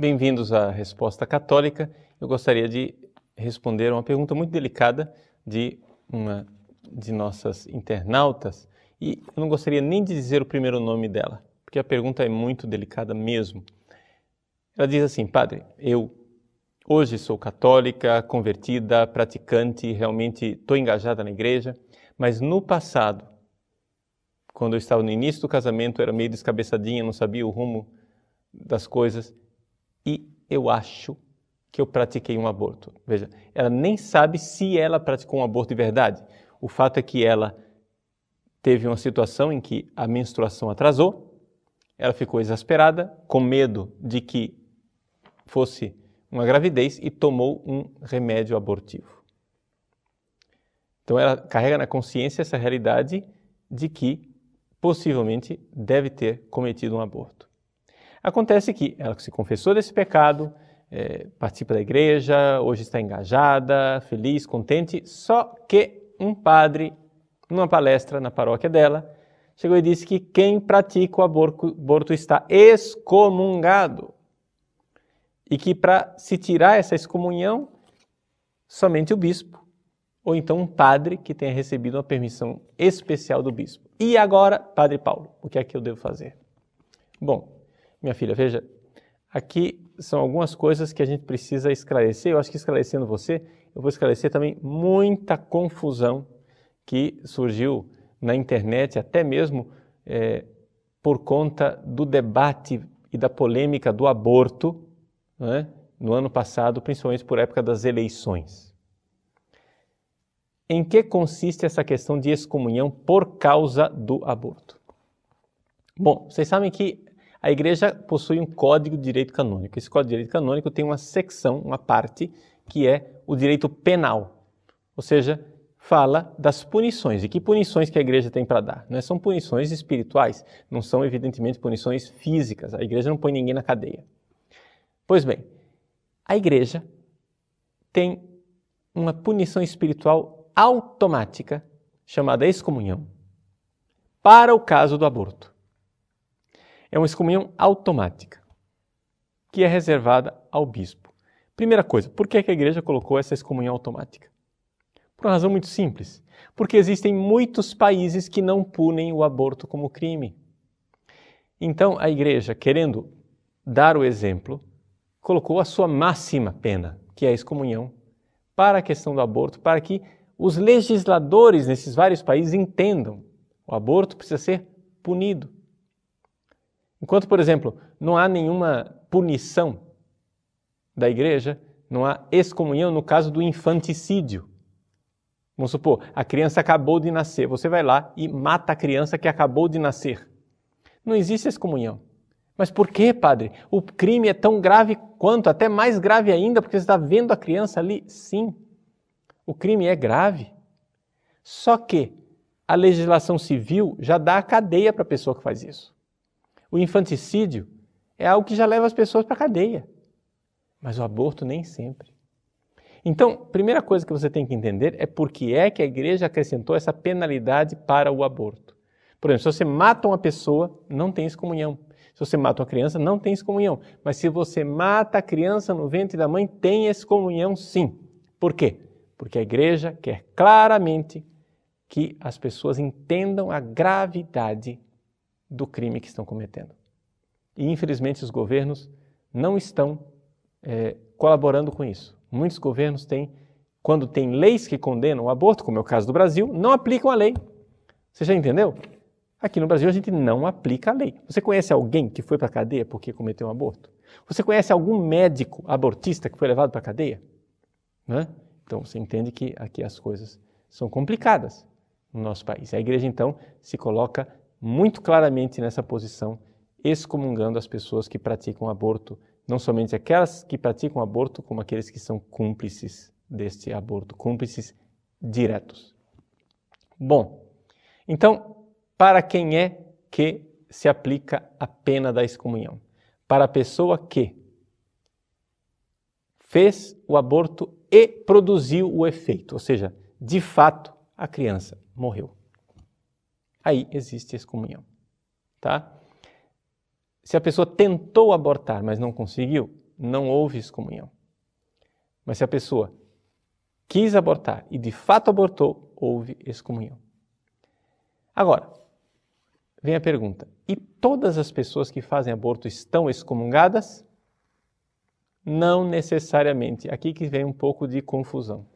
Bem-vindos à Resposta Católica. Eu gostaria de responder uma pergunta muito delicada de uma de nossas internautas e eu não gostaria nem de dizer o primeiro nome dela, porque a pergunta é muito delicada mesmo. Ela diz assim: Padre, eu hoje sou católica, convertida, praticante, realmente estou engajada na igreja, mas no passado, quando eu estava no início do casamento, era meio descabeçadinha, não sabia o rumo das coisas e eu acho que eu pratiquei um aborto. Veja, ela nem sabe se ela praticou um aborto de verdade. O fato é que ela teve uma situação em que a menstruação atrasou, ela ficou exasperada, com medo de que fosse uma gravidez e tomou um remédio abortivo. Então ela carrega na consciência essa realidade de que possivelmente deve ter cometido um aborto. Acontece que ela se confessou desse pecado, é, participa da igreja, hoje está engajada, feliz, contente, só que um padre, numa palestra na paróquia dela, chegou e disse que quem pratica o aborto está excomungado. E que para se tirar essa excomunhão, somente o bispo, ou então um padre que tenha recebido uma permissão especial do bispo. E agora, Padre Paulo, o que é que eu devo fazer? Bom, minha filha, veja, aqui são algumas coisas que a gente precisa esclarecer. Eu acho que esclarecendo você, eu vou esclarecer também muita confusão que surgiu na internet, até mesmo é, por conta do debate e da polêmica do aborto né, no ano passado, principalmente por época das eleições. Em que consiste essa questão de excomunhão por causa do aborto? Bom, vocês sabem que a igreja possui um código de direito canônico. Esse código de direito canônico tem uma secção, uma parte, que é o direito penal. Ou seja, fala das punições. E que punições que a igreja tem para dar? Não é? são punições espirituais, não são, evidentemente, punições físicas. A igreja não põe ninguém na cadeia. Pois bem, a igreja tem uma punição espiritual automática chamada excomunhão para o caso do aborto é uma excomunhão automática, que é reservada ao bispo. Primeira coisa, por que a igreja colocou essa excomunhão automática? Por uma razão muito simples. Porque existem muitos países que não punem o aborto como crime. Então, a igreja, querendo dar o exemplo, colocou a sua máxima pena, que é a excomunhão, para a questão do aborto, para que os legisladores nesses vários países entendam o aborto precisa ser punido. Enquanto, por exemplo, não há nenhuma punição da igreja, não há excomunhão no caso do infanticídio. Vamos supor, a criança acabou de nascer, você vai lá e mata a criança que acabou de nascer. Não existe excomunhão. Mas por que, padre? O crime é tão grave quanto, até mais grave ainda, porque você está vendo a criança ali? Sim, o crime é grave. Só que a legislação civil já dá a cadeia para a pessoa que faz isso. O infanticídio é algo que já leva as pessoas para a cadeia, mas o aborto nem sempre. Então, primeira coisa que você tem que entender é por que é que a igreja acrescentou essa penalidade para o aborto. Por exemplo, se você mata uma pessoa, não tem excomunhão. Se você mata uma criança, não tem excomunhão. Mas se você mata a criança no ventre da mãe, tem excomunhão sim. Por quê? Porque a igreja quer claramente que as pessoas entendam a gravidade do crime que estão cometendo. E infelizmente os governos não estão é, colaborando com isso. Muitos governos têm, quando tem leis que condenam o aborto, como é o caso do Brasil, não aplicam a lei. Você já entendeu? Aqui no Brasil a gente não aplica a lei. Você conhece alguém que foi para a cadeia porque cometeu um aborto? Você conhece algum médico abortista que foi levado para a cadeia? Né? Então você entende que aqui as coisas são complicadas no nosso país. A igreja então se coloca muito claramente nessa posição, excomungando as pessoas que praticam aborto, não somente aquelas que praticam aborto, como aqueles que são cúmplices deste aborto, cúmplices diretos. Bom, então, para quem é que se aplica a pena da excomunhão? para a pessoa que fez o aborto e produziu o efeito, ou seja, de fato a criança morreu. Aí existe excomunhão, tá? Se a pessoa tentou abortar, mas não conseguiu, não houve excomunhão. Mas se a pessoa quis abortar e de fato abortou, houve excomunhão. Agora, vem a pergunta: e todas as pessoas que fazem aborto estão excomungadas? Não necessariamente. Aqui que vem um pouco de confusão.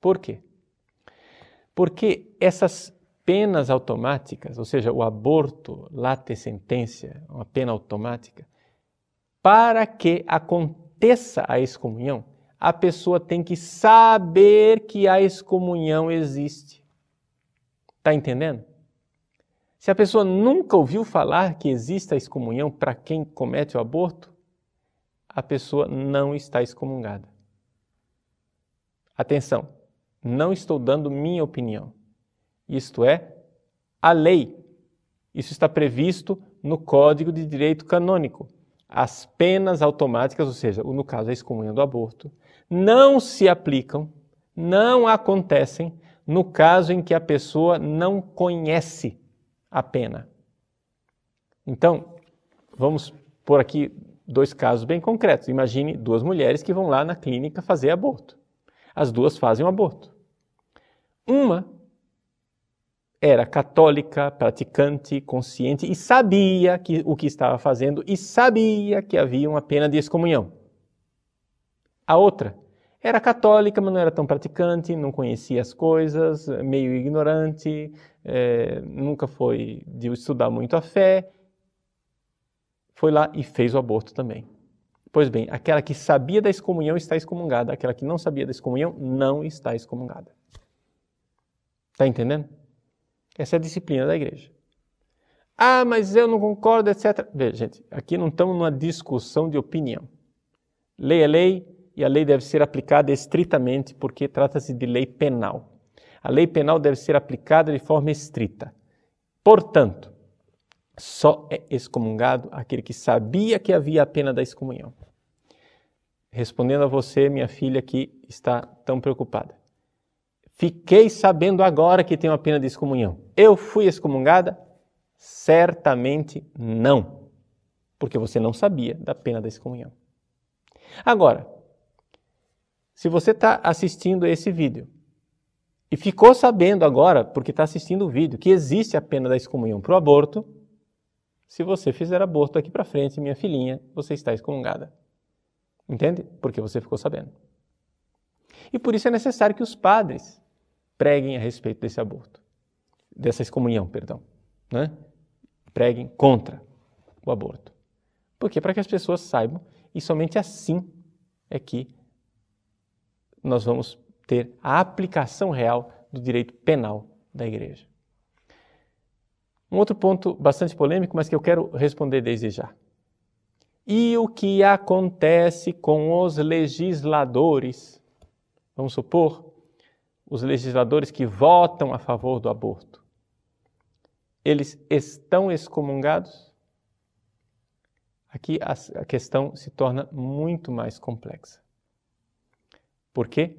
Por quê? Porque essas penas automáticas, ou seja, o aborto, late sentença, uma pena automática, para que aconteça a excomunhão, a pessoa tem que saber que a excomunhão existe. Está entendendo? Se a pessoa nunca ouviu falar que existe a excomunhão para quem comete o aborto, a pessoa não está excomungada. Atenção, não estou dando minha opinião. Isto é, a lei. Isso está previsto no Código de Direito Canônico. As penas automáticas, ou seja, no caso a excomunhão do aborto, não se aplicam, não acontecem no caso em que a pessoa não conhece a pena. Então, vamos por aqui dois casos bem concretos. Imagine duas mulheres que vão lá na clínica fazer aborto. As duas fazem o aborto. Uma era católica, praticante, consciente e sabia que, o que estava fazendo e sabia que havia uma pena de excomunhão. A outra era católica, mas não era tão praticante, não conhecia as coisas, meio ignorante, é, nunca foi de estudar muito a fé. Foi lá e fez o aborto também. Pois bem, aquela que sabia da excomunhão está excomungada, aquela que não sabia da excomunhão não está excomungada. Está entendendo? Essa é a disciplina da igreja. Ah, mas eu não concordo, etc. Veja, gente, aqui não estamos numa discussão de opinião. Lei é lei, e a lei deve ser aplicada estritamente porque trata-se de lei penal. A lei penal deve ser aplicada de forma estrita. Portanto, só é excomungado aquele que sabia que havia a pena da excomunhão. Respondendo a você, minha filha, que está tão preocupada. Fiquei sabendo agora que tem uma pena de excomunhão. Eu fui excomungada? Certamente não, porque você não sabia da pena da excomunhão. Agora, se você está assistindo esse vídeo e ficou sabendo agora, porque está assistindo o vídeo, que existe a pena da excomunhão para o aborto, se você fizer aborto aqui para frente, minha filhinha, você está excomungada. Entende? Porque você ficou sabendo. E por isso é necessário que os padres preguem a respeito desse aborto, dessa excomunhão, perdão, né? Preguem contra o aborto. Por quê? Para que as pessoas saibam e somente assim é que nós vamos ter a aplicação real do direito penal da igreja. Um outro ponto bastante polêmico, mas que eu quero responder desde já. E o que acontece com os legisladores? Vamos supor, os legisladores que votam a favor do aborto. Eles estão excomungados? Aqui a questão se torna muito mais complexa. Por quê?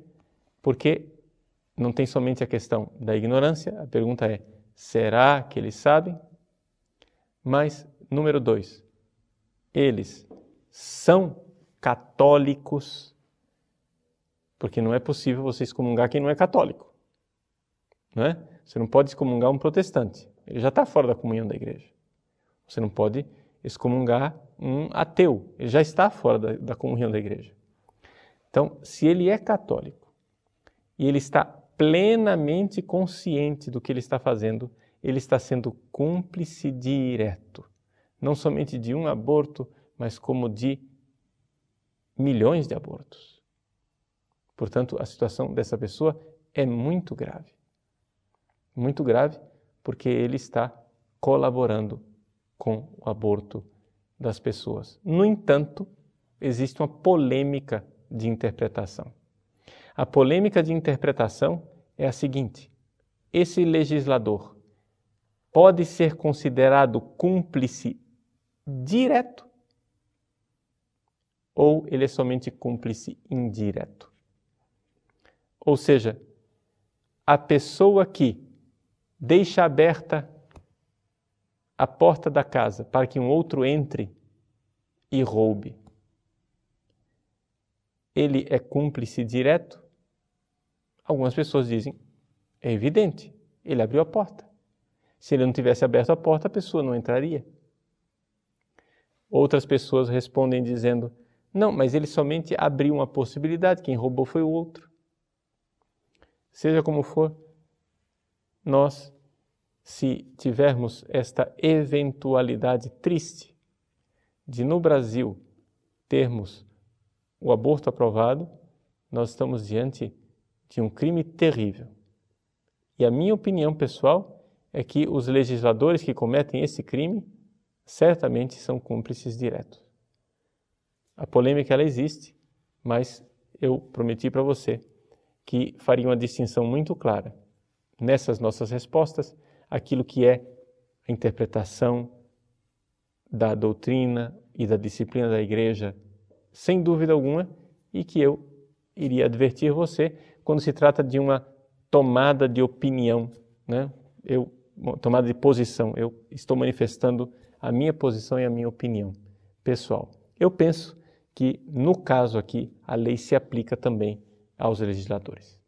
Porque não tem somente a questão da ignorância, a pergunta é: será que eles sabem? Mas, número dois, eles são católicos, porque não é possível você excomungar quem não é católico. Não é? Você não pode excomungar um protestante, ele já está fora da comunhão da igreja. Você não pode excomungar um ateu, ele já está fora da, da comunhão da igreja. Então, se ele é católico e ele está plenamente consciente do que ele está fazendo, ele está sendo cúmplice direto, não somente de um aborto, mas como de milhões de abortos. Portanto, a situação dessa pessoa é muito grave. Muito grave porque ele está colaborando com o aborto das pessoas. No entanto, existe uma polêmica de interpretação. A polêmica de interpretação é a seguinte: esse legislador pode ser considerado cúmplice direto ou ele é somente cúmplice indireto. Ou seja, a pessoa que deixa aberta a porta da casa para que um outro entre e roube, ele é cúmplice direto? Algumas pessoas dizem, é evidente, ele abriu a porta. Se ele não tivesse aberto a porta, a pessoa não entraria. Outras pessoas respondem dizendo, não, mas ele somente abriu uma possibilidade, quem roubou foi o outro. Seja como for, nós, se tivermos esta eventualidade triste de no Brasil termos o aborto aprovado, nós estamos diante de um crime terrível. E a minha opinião pessoal é que os legisladores que cometem esse crime certamente são cúmplices diretos. A polêmica ela existe, mas eu prometi para você que faria uma distinção muito clara nessas nossas respostas aquilo que é a interpretação da doutrina e da disciplina da igreja sem dúvida alguma, e que eu iria advertir você quando se trata de uma tomada de opinião, né? Eu tomada de posição, eu estou manifestando a minha posição e a minha opinião pessoal. Eu penso que no caso aqui a lei se aplica também aos legisladores.